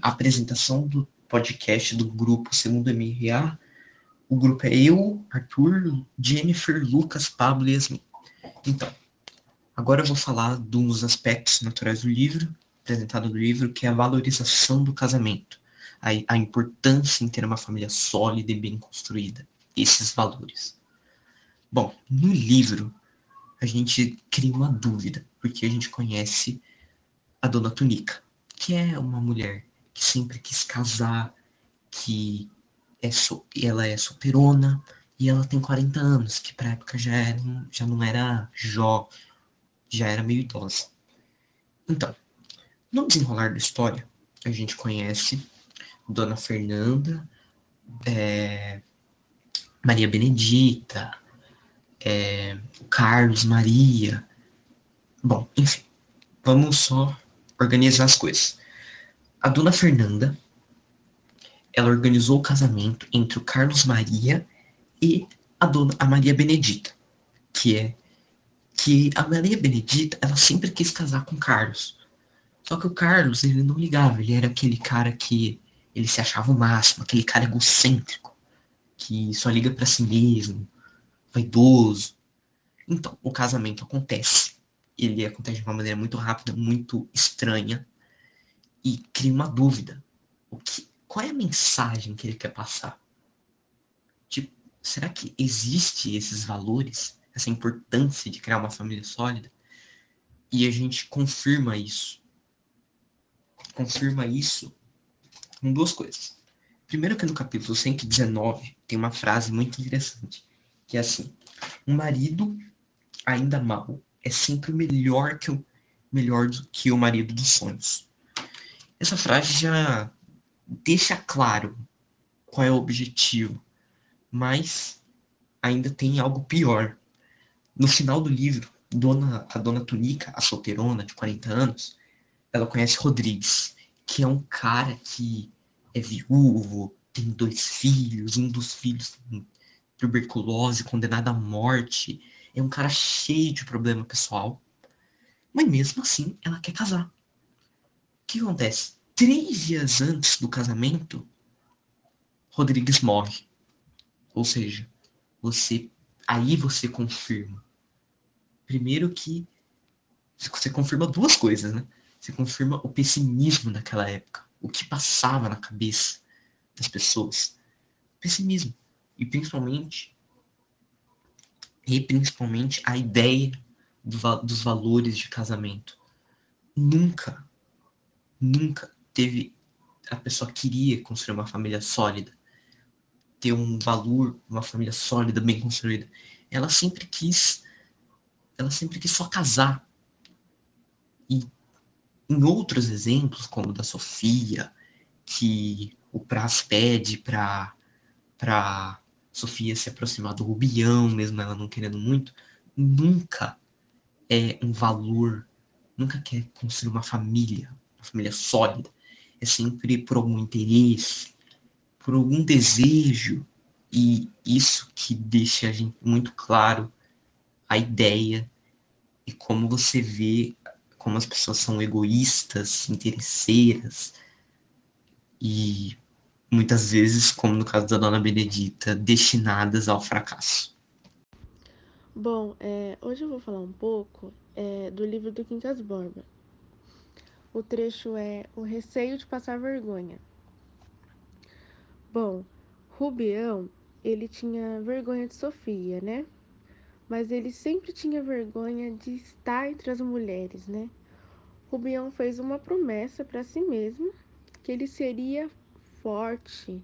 A apresentação do podcast do grupo Segundo MRA. O grupo é eu, Arthur, Jennifer, Lucas, Pablo e Yasmin. Então, agora eu vou falar dos aspectos naturais do livro, apresentado do livro, que é a valorização do casamento, a, a importância em ter uma família sólida e bem construída, esses valores. Bom, no livro, a gente cria uma dúvida, porque a gente conhece a Dona Tunica, que é uma mulher que sempre quis casar, que é so, ela é solteirona e ela tem 40 anos, que pra época já, era, já não era jó, já era meio idosa. Então, no desenrolar da história, a gente conhece Dona Fernanda, é, Maria Benedita, é, Carlos, Maria. Bom, enfim, vamos só organizar as coisas. A dona Fernanda, ela organizou o casamento entre o Carlos Maria e a dona a Maria Benedita, que é que a Maria Benedita, ela sempre quis casar com o Carlos. Só que o Carlos, ele não ligava, ele era aquele cara que ele se achava o máximo, aquele cara egocêntrico, que só liga para si mesmo, vaidoso. Então, o casamento acontece. Ele acontece de uma maneira muito rápida, muito estranha e cria uma dúvida. O que, qual é a mensagem que ele quer passar? Tipo, será que existe esses valores, essa importância de criar uma família sólida? E a gente confirma isso. Confirma isso com duas coisas. Primeiro que no capítulo 119 tem uma frase muito interessante, que é assim: um marido ainda mau é sempre melhor que o melhor do que o marido dos sonhos. Essa frase já deixa claro qual é o objetivo, mas ainda tem algo pior. No final do livro, dona, a dona Tunica, a solteirona de 40 anos, ela conhece Rodrigues, que é um cara que é viúvo, tem dois filhos, um dos filhos tem tuberculose, condenado à morte, é um cara cheio de problema pessoal, mas mesmo assim ela quer casar que acontece? Três dias antes do casamento, Rodrigues morre. Ou seja, você aí você confirma. Primeiro que você confirma duas coisas, né? Você confirma o pessimismo daquela época, o que passava na cabeça das pessoas. Pessimismo. E principalmente e principalmente a ideia do, dos valores de casamento. Nunca nunca teve. A pessoa queria construir uma família sólida, ter um valor, uma família sólida, bem construída. Ela sempre quis. Ela sempre quis só casar. E em outros exemplos, como o da Sofia, que o Praz pede para para Sofia se aproximar do Rubião, mesmo ela não querendo muito, nunca é um valor, nunca quer construir uma família, uma família sólida, é sempre por algum interesse, por algum desejo, e isso que deixa a gente muito claro a ideia e como você vê como as pessoas são egoístas, interesseiras e muitas vezes, como no caso da Dona Benedita, destinadas ao fracasso. Bom, é, hoje eu vou falar um pouco é, do livro do Quincas Borba. O trecho é O receio de passar vergonha. Bom, Rubião, ele tinha vergonha de Sofia, né? Mas ele sempre tinha vergonha de estar entre as mulheres, né? Rubião fez uma promessa para si mesmo que ele seria forte,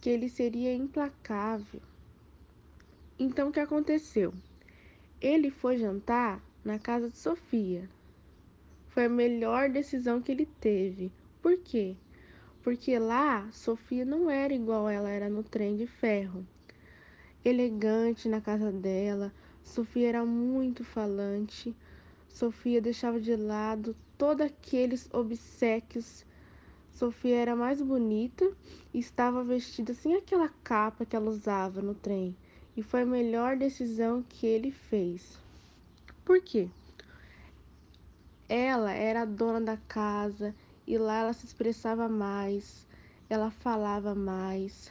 que ele seria implacável. Então o que aconteceu? Ele foi jantar na casa de Sofia, foi a melhor decisão que ele teve. Por quê? Porque lá Sofia não era igual ela era no trem de ferro. Elegante na casa dela, Sofia era muito falante. Sofia deixava de lado todos aqueles obsequios. Sofia era mais bonita e estava vestida sem aquela capa que ela usava no trem. e foi a melhor decisão que ele fez. Por quê? Ela era a dona da casa e lá ela se expressava mais, ela falava mais.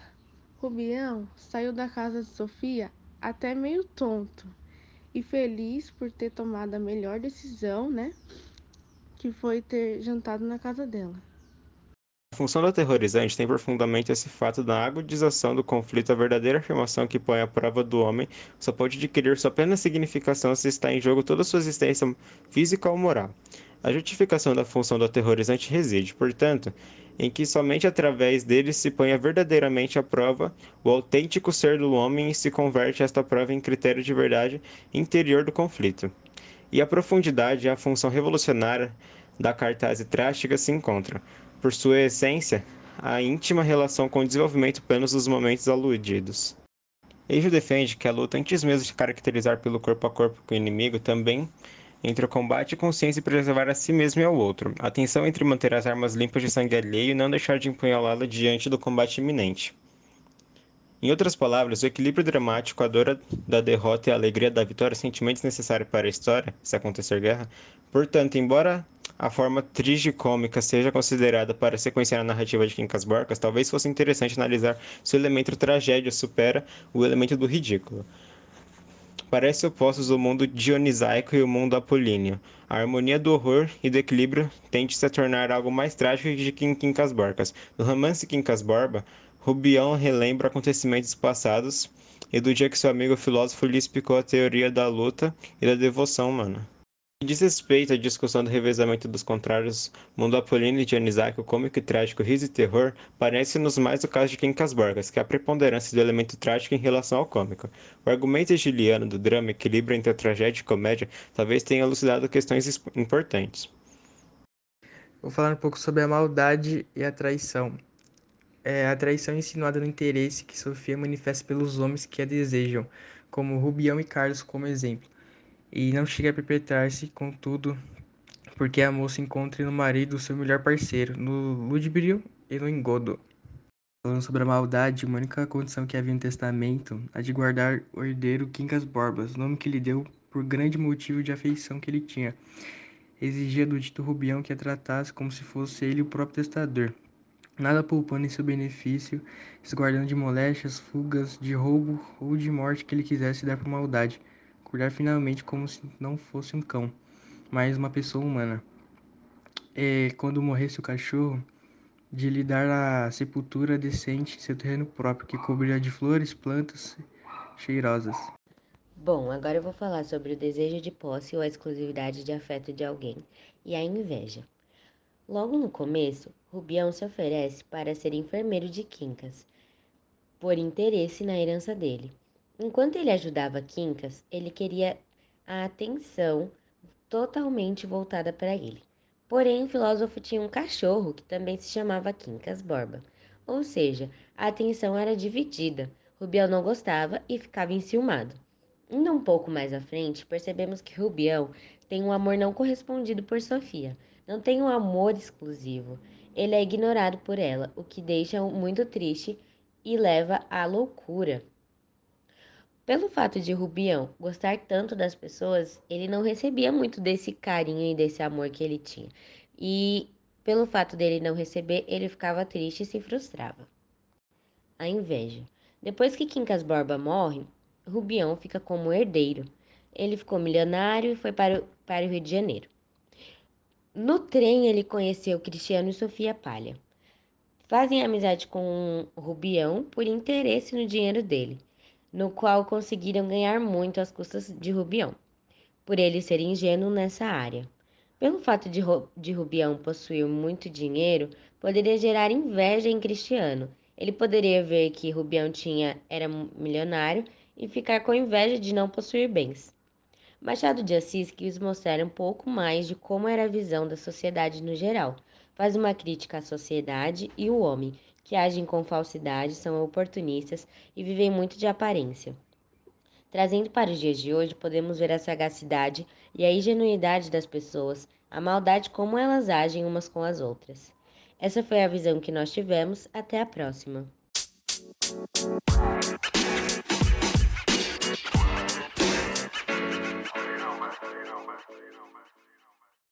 Rubião saiu da casa de Sofia até meio tonto e feliz por ter tomado a melhor decisão, né? Que foi ter jantado na casa dela. A função do aterrorizante tem por fundamento esse fato da agudização do conflito, a verdadeira afirmação que põe à prova do homem só pode adquirir sua plena significação se está em jogo toda sua existência física ou moral. A justificação da função do aterrorizante reside, portanto, em que somente através dele se põe verdadeiramente à prova o autêntico ser do homem e se converte esta prova em critério de verdade interior do conflito. E a profundidade e a função revolucionária da cartaz trástica se encontram por sua essência, a íntima relação com o desenvolvimento pleno dos momentos aludidos. Eijo defende que a luta, antes mesmo de caracterizar pelo corpo a corpo com o inimigo, também entre o combate e consciência e preservar a si mesmo e ao outro. A tensão entre manter as armas limpas de sangue alheio e não deixar de empunhalá-la diante do combate iminente. Em outras palavras, o equilíbrio dramático, a dor da derrota e a alegria da vitória, sentimentos necessários para a história, se acontecer guerra. Portanto, embora a forma tragicômica seja considerada para sequenciar a narrativa de Quincas Borcas, talvez fosse interessante analisar se o elemento tragédia supera o elemento do ridículo. Parece opostos o mundo dionisaico e o mundo apolíneo. A harmonia do horror e do equilíbrio tende-se a tornar algo mais trágico que Quincas Borcas. No romance Quincas Borba, Rubião relembra acontecimentos passados e do dia que seu amigo filósofo lhe explicou a teoria da luta e da devoção humana. Diz respeito à discussão do revezamento dos contrários, mundo apolíneo e dionisaico, cômico e trágico, riso e terror, parece-nos mais o caso de Quincas Borgas, que é a preponderância do elemento trágico em relação ao cômico. O argumento egiliano do drama, equilíbrio entre a tragédia e comédia, talvez tenha elucidado questões importantes. Vou falar um pouco sobre a maldade e a traição é a traição insinuada no interesse que Sofia manifesta pelos homens que a desejam, como Rubião e Carlos como exemplo, e não chega a perpetrar-se, contudo, porque a moça encontra no marido seu melhor parceiro, no ludibrio e no engodo. Falando sobre a maldade, uma única condição que havia no testamento, a de guardar o herdeiro Quincas Borbas, nome que lhe deu por grande motivo de afeição que ele tinha. Exigia do dito Rubião que a tratasse como se fosse ele o próprio testador, nada poupando em seu benefício, esguardando de moléstias, fugas, de roubo ou de morte que ele quisesse dar por maldade, cuidar finalmente como se não fosse um cão, mas uma pessoa humana. E quando morresse o cachorro, de lhe dar a sepultura decente em seu terreno próprio, que cobria de flores, plantas cheirosas. Bom, agora eu vou falar sobre o desejo de posse ou a exclusividade de afeto de alguém e a inveja. Logo no começo, Rubião se oferece para ser enfermeiro de Quincas, por interesse na herança dele. Enquanto ele ajudava Quincas, ele queria a atenção totalmente voltada para ele. Porém, o filósofo tinha um cachorro que também se chamava Quincas Borba. Ou seja, a atenção era dividida. Rubião não gostava e ficava enciumado. Indo um pouco mais à frente, percebemos que Rubião tem um amor não correspondido por Sofia não tem um amor exclusivo. Ele é ignorado por ela, o que deixa muito triste e leva à loucura. Pelo fato de Rubião gostar tanto das pessoas, ele não recebia muito desse carinho e desse amor que ele tinha. E pelo fato dele não receber, ele ficava triste e se frustrava. A inveja. Depois que Quincas Borba morre, Rubião fica como herdeiro. Ele ficou milionário e foi para o, para o Rio de Janeiro. No trem, ele conheceu Cristiano e Sofia Palha. Fazem amizade com Rubião por interesse no dinheiro dele, no qual conseguiram ganhar muito às custas de Rubião, por ele ser ingênuo nessa área. Pelo fato de, de Rubião possuir muito dinheiro, poderia gerar inveja em Cristiano. Ele poderia ver que Rubião tinha, era milionário e ficar com inveja de não possuir bens. Machado de Assis quis mostrar um pouco mais de como era a visão da sociedade no geral. Faz uma crítica à sociedade e o homem, que agem com falsidade, são oportunistas e vivem muito de aparência. Trazendo para os dias de hoje, podemos ver a sagacidade e a ingenuidade das pessoas, a maldade como elas agem umas com as outras. Essa foi a visão que nós tivemos. Até a próxima.